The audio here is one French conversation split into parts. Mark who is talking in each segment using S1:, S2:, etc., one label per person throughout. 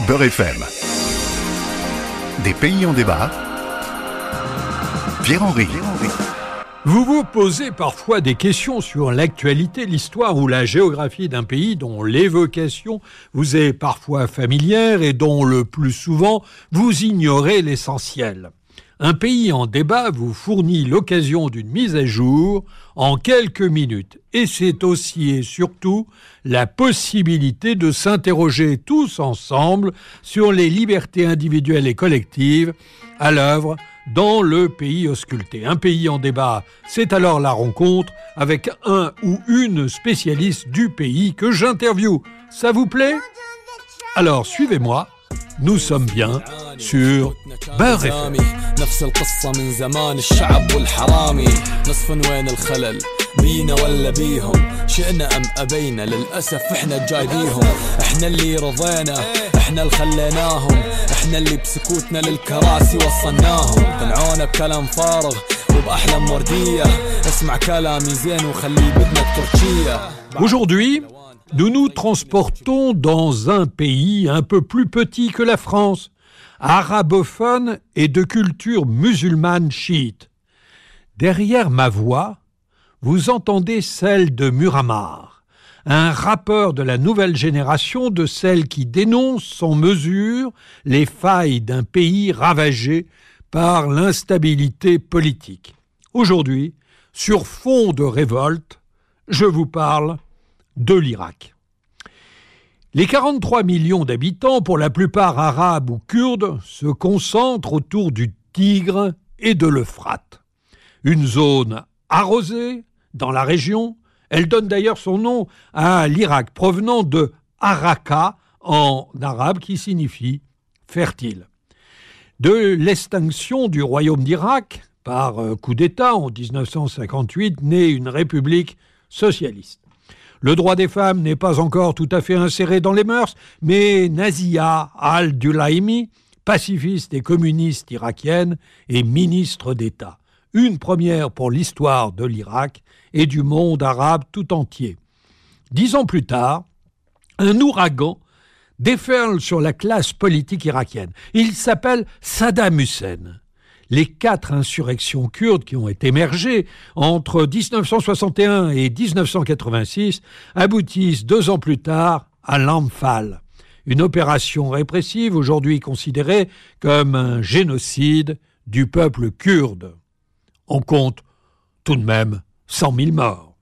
S1: Beurre FM. Des pays en débat. Pierre-Henri.
S2: Vous vous posez parfois des questions sur l'actualité, l'histoire ou la géographie d'un pays dont l'évocation vous est parfois familière et dont le plus souvent vous ignorez l'essentiel. Un pays en débat vous fournit l'occasion d'une mise à jour en quelques minutes. Et c'est aussi et surtout la possibilité de s'interroger tous ensemble sur les libertés individuelles et collectives à l'œuvre dans le pays ausculté. Un pays en débat, c'est alors la rencontre avec un ou une spécialiste du pays que j'interviewe. Ça vous plaît? Alors suivez-moi nous sommes bien sur Beurre FM. نفس القصة من زمان الشعب والحرامي نصف وين الخلل بينا ولا بيهم شئنا أم أبينا للأسف إحنا جايبيهم إحنا اللي رضينا إحنا اللي خليناهم إحنا اللي بسكوتنا للكراسي وصلناهم قنعونا بكلام فارغ وبأحلام وردية اسمع كلامي زين وخلي بدنك تركية Aujourd'hui, nous nous transportons dans un pays un peu plus petit que la France, arabophone et de culture musulmane chiite. Derrière ma voix, vous entendez celle de Muramar, un rappeur de la nouvelle génération de celle qui dénonce sans mesure les failles d'un pays ravagé par l'instabilité politique. Aujourd'hui, sur fond de révolte, je vous parle de l'Irak. Les 43 millions d'habitants, pour la plupart arabes ou kurdes, se concentrent autour du Tigre et de l'Euphrate. Une zone arrosée dans la région, elle donne d'ailleurs son nom à l'Irak, provenant de Araka en arabe qui signifie fertile. De l'extinction du royaume d'Irak par euh, coup d'État en 1958 naît une république socialiste. Le droit des femmes n'est pas encore tout à fait inséré dans les mœurs, mais Nazia al-Dulaimi, pacifiste et communiste irakienne, est ministre d'État. Une première pour l'histoire de l'Irak et du monde arabe tout entier. Dix ans plus tard, un ouragan déferle sur la classe politique irakienne. Il s'appelle Saddam Hussein les quatre insurrections kurdes qui ont émergé entre 1961 et 1986 aboutissent deux ans plus tard à l'Amphal, une opération répressive aujourd'hui considérée comme un génocide du peuple kurde. On compte tout de même 100 000 morts.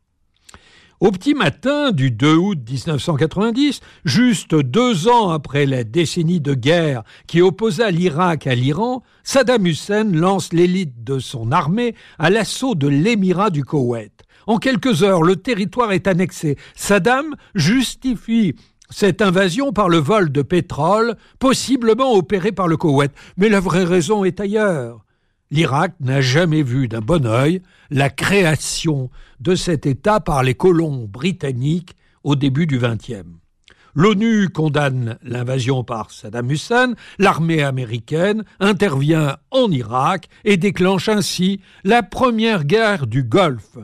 S2: Au petit matin du 2 août 1990, juste deux ans après la décennie de guerre qui opposa l'Irak à l'Iran, Saddam Hussein lance l'élite de son armée à l'assaut de l'émirat du Koweït. En quelques heures, le territoire est annexé. Saddam justifie cette invasion par le vol de pétrole, possiblement opéré par le Koweït. Mais la vraie raison est ailleurs l'Irak n'a jamais vu d'un bon œil la création de cet État par les colons britanniques au début du XXe. L'ONU condamne l'invasion par Saddam Hussein, l'armée américaine intervient en Irak et déclenche ainsi la première guerre du Golfe.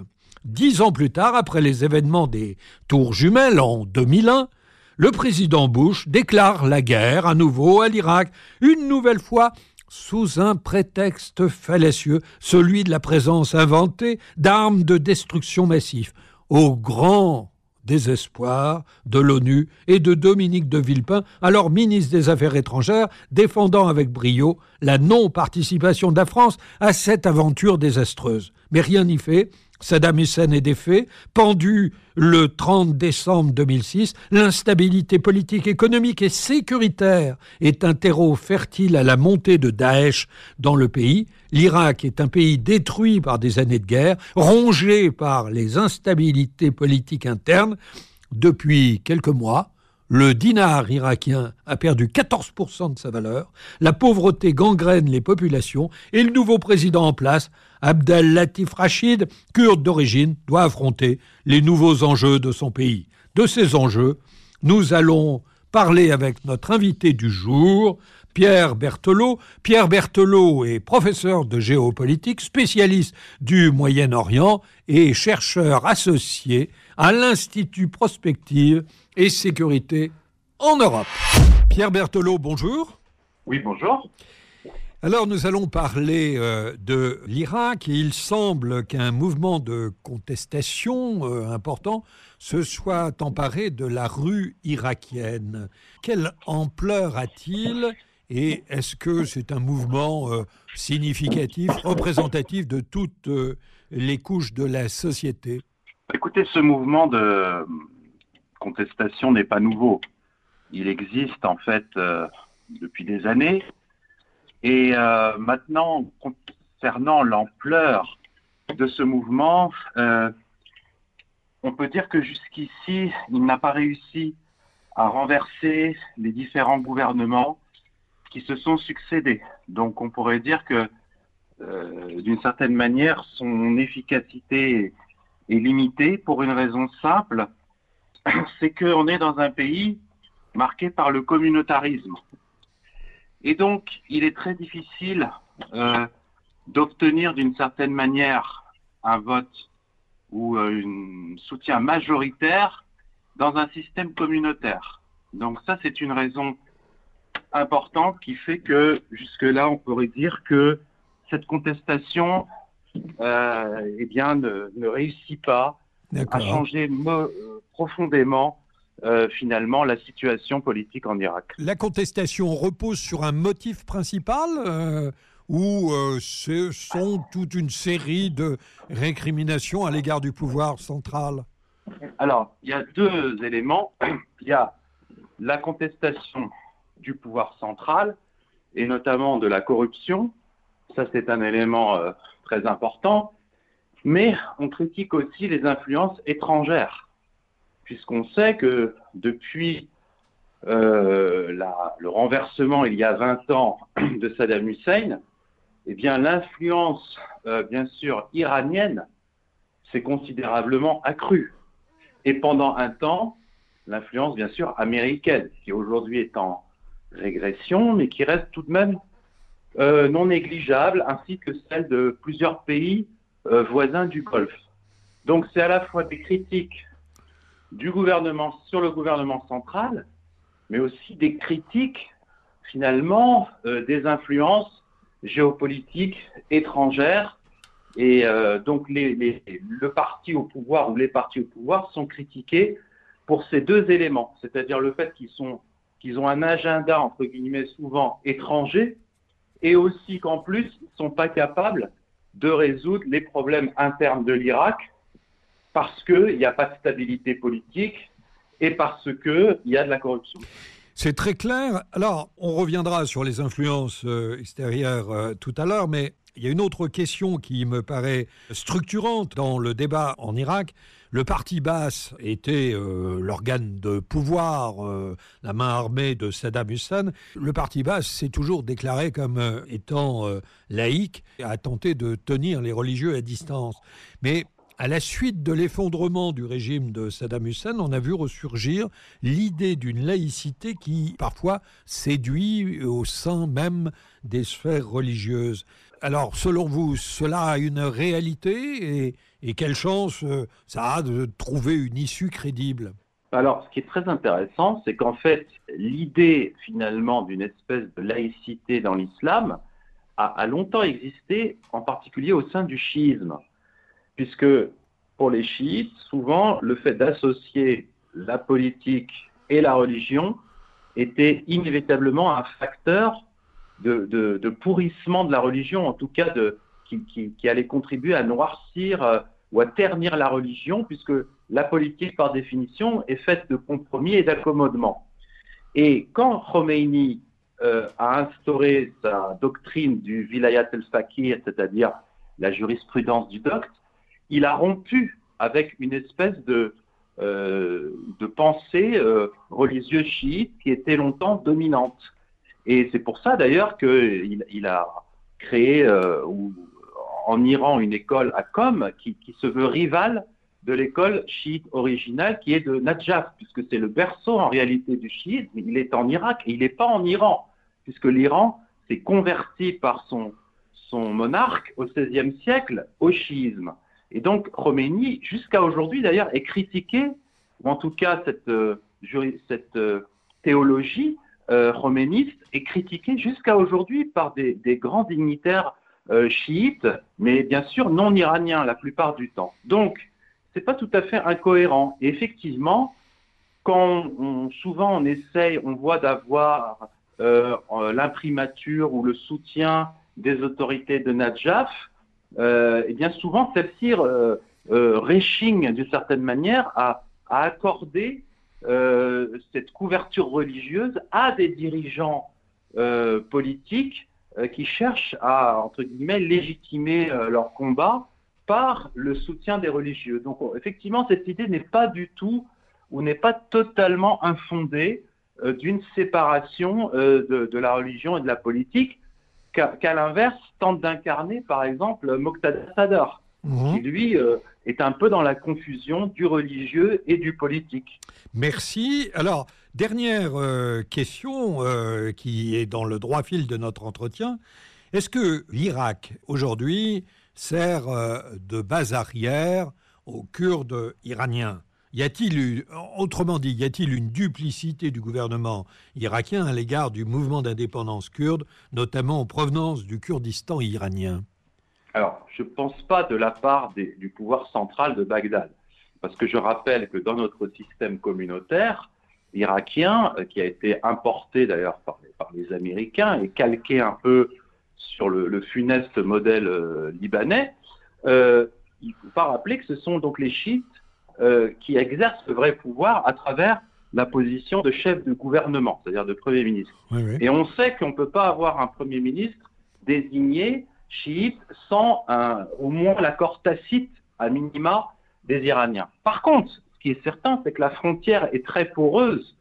S2: Dix ans plus tard, après les événements des Tours jumelles en 2001, le président Bush déclare la guerre à nouveau à l'Irak, une nouvelle fois sous un prétexte fallacieux, celui de la présence inventée d'armes de destruction massive, au grand désespoir de l'ONU et de Dominique de Villepin, alors ministre des Affaires étrangères, défendant avec brio la non-participation de la France à cette aventure désastreuse. Mais rien n'y fait, Saddam Hussein est défait, pendu le 30 décembre 2006, l'instabilité politique, économique et sécuritaire est un terreau fertile à la montée de Daesh dans le pays. L'Irak est un pays détruit par des années de guerre, rongé par les instabilités politiques internes. Depuis quelques mois, le dinar irakien a perdu 14% de sa valeur, la pauvreté gangrène les populations et le nouveau président en place, Abdel Latif Rachid, kurde d'origine, doit affronter les nouveaux enjeux de son pays. De ces enjeux, nous allons parler avec notre invité du jour, Pierre Berthelot. Pierre Berthelot est professeur de géopolitique, spécialiste du Moyen-Orient et chercheur associé à l'Institut Prospective et Sécurité en Europe. Pierre Berthelot, bonjour.
S3: Oui, bonjour.
S2: Alors nous allons parler euh, de l'Irak et il semble qu'un mouvement de contestation euh, important se soit emparé de la rue irakienne. Quelle ampleur a-t-il et est-ce que c'est un mouvement euh, significatif, représentatif de toutes les couches de la société?
S3: Écoutez, ce mouvement de contestation n'est pas nouveau. Il existe en fait depuis des années. Et euh, maintenant, concernant l'ampleur de ce mouvement, euh, on peut dire que jusqu'ici, il n'a pas réussi à renverser les différents gouvernements qui se sont succédés. Donc on pourrait dire que euh, d'une certaine manière, son efficacité est limitée pour une raison simple, c'est qu'on est dans un pays marqué par le communautarisme. Et donc, il est très difficile euh, d'obtenir d'une certaine manière un vote ou euh, un soutien majoritaire dans un système communautaire. Donc ça, c'est une raison importante qui fait que jusque-là, on pourrait dire que cette contestation euh, eh bien, ne, ne réussit pas à changer profondément euh, finalement la situation politique en Irak.
S2: La contestation repose sur un motif principal euh, ou euh, ce sont toute une série de récriminations à l'égard du pouvoir central?
S3: Alors, il y a deux éléments. Il y a la contestation du pouvoir central et notamment de la corruption. Ça, c'est un élément très important. Mais on critique aussi les influences étrangères puisqu'on sait que depuis euh, le renversement il y a 20 ans de Saddam Hussein, eh bien l'influence, euh, bien sûr, iranienne s'est considérablement accrue. Et pendant un temps, l'influence, bien sûr, américaine, qui aujourd'hui est en régression, mais qui reste tout de même euh, non négligeable, ainsi que celle de plusieurs pays voisins du Golfe. Donc c'est à la fois des critiques du gouvernement sur le gouvernement central, mais aussi des critiques finalement euh, des influences géopolitiques étrangères. Et euh, donc le parti au pouvoir ou les partis au pouvoir sont critiqués pour ces deux éléments, c'est-à-dire le fait qu'ils sont qu'ils ont un agenda entre guillemets souvent étranger et aussi qu'en plus ils ne sont pas capables de résoudre les problèmes internes de l'Irak parce qu'il n'y a pas de stabilité politique et parce qu'il y a de la corruption.
S2: C'est très clair. Alors, on reviendra sur les influences euh, extérieures euh, tout à l'heure, mais il y a une autre question qui me paraît structurante dans le débat en Irak. Le parti basse était euh, l'organe de pouvoir, la main armée de Saddam Hussein. Le parti basse s'est toujours déclaré comme étant laïque et a tenté de tenir les religieux à distance. Mais à la suite de l'effondrement du régime de Saddam Hussein, on a vu ressurgir l'idée d'une laïcité qui parfois séduit au sein même des sphères religieuses. Alors, selon vous, cela a une réalité et, quelle chance euh, ça a de trouver une issue crédible?
S3: Alors, ce qui est très intéressant, c'est qu'en fait, l'idée finalement d'une espèce de laïcité dans l'islam a, longtemps existé, en particulier au sein du chiisme puisque pour les chiites, souvent, le fait d'associer la politique et la religion était inévitablement un facteur de, pourrissement de la religion, en tout cas de, qui, allait contribuer à noircir euh, ou à ternir la religion, puisque la politique, par définition, est faite de compromis et d'accommodement. Et quand Khomeini euh, a instauré sa doctrine du vilayat el-fakir, c'est-à-dire la jurisprudence du docte, il a rompu avec une espèce de, euh, de pensée euh, religieuse chiite qui était longtemps dominante. Et c'est pour ça d'ailleurs qu'il il a créé euh, en Iran une école à Qom qui, se veut rivale de l'école chiite originale qui est de Najaf, puisque c'est le berceau en réalité du chiisme. Il est en Irak et il n'est pas en Iran, puisque l'Iran s'est converti par son, monarque au XVIe siècle au chiisme. Et donc Khomeini, jusqu'à aujourd'hui d'ailleurs, est critiqué, ou en tout cas cette, euh, euh, théologie euh, est critiqué jusqu'à aujourd'hui par des, grands dignitaires euh, chiites, mais bien sûr non iraniens la plupart du temps. Donc, c'est pas tout à fait incohérent. Et effectivement, quand souvent on essaye, on voit d'avoir euh, l'imprimature ou le soutien des autorités de Najaf, et eh bien souvent celles-ci réchignent d'une certaine manière à accorder euh, cette couverture religieuse à des dirigeants euh, politiques euh, qui cherchent à, entre guillemets, légitimer leur combat par le soutien des religieux. Donc effectivement, cette idée n'est pas du tout ou n'est pas totalement infondée d'une séparation de, la religion et de la politique qu'à l'inverse tente d'incarner par exemple Moqtada Sadar, mhm. qui lui est un peu dans la confusion du religieux et du politique.
S2: Merci. Alors, dernière euh, question euh, qui est dans le droit fil de notre entretien. Est-ce que l'Irak, aujourd'hui, sert euh, de base arrière aux Kurdes iraniens? Y a-t-il, autrement dit, y a-t-il une duplicité du gouvernement irakien à l'égard du mouvement d'indépendance kurde, notamment en provenance du Kurdistan iranien?
S3: Alors, je ne pense pas de la part du pouvoir central de Bagdad, parce que je rappelle que dans notre système communautaire irakien, euh, qui a été importé d'ailleurs par, les Américains et calqué un peu sur le, funeste modèle euh, libanais, euh, il ne faut pas rappeler que ce sont donc les chiites qui exercent le vrai pouvoir à travers la position de chef de gouvernement, c'est-à-dire de Premier ministre. Et on sait qu'on ne peut pas avoir un Premier ministre désigné chiites sans au moins l'accord tacite, à minima, des Iraniens. Par contre, ce qui est certain, c'est que la frontière est très poreuse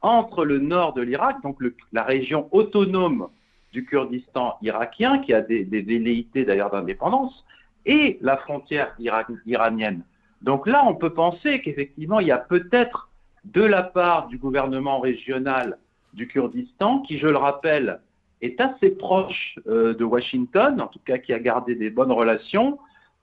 S3: entre le nord de l'Irak, donc la région autonome du Kurdistan irakien, qui a des, velléités d'ailleurs d'indépendance, et la frontière iranienne. Donc là, on peut penser qu'effectivement, il y a peut-être de la part du gouvernement régional du Kurdistan, qui, je le rappelle, est assez proche euh, de Washington, en tout cas qui a gardé des bonnes relations,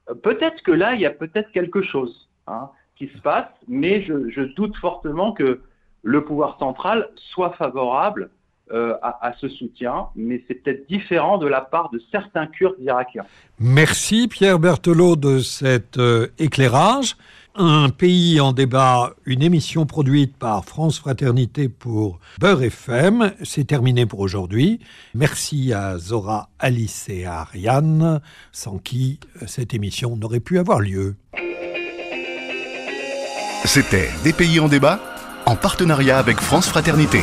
S3: euh, peut-être que là, il y a peut-être quelque chose hein, qui se passe, mais je, doute fortement que le pouvoir central soit favorable euh, à, à, ce soutien, mais c'est peut-être différent de la part de certains Kurdes irakiens.
S2: Merci Pierre Berthelot de cet éclairage. Un pays en débat, une émission produite par France Fraternité pour Beurre FM. C'est terminé pour aujourd'hui. Merci à Zora, Alice et à Ariane, sans qui euh, cette émission n'aurait pu avoir lieu.
S1: C'était Des pays en débat, en partenariat avec France Fraternité.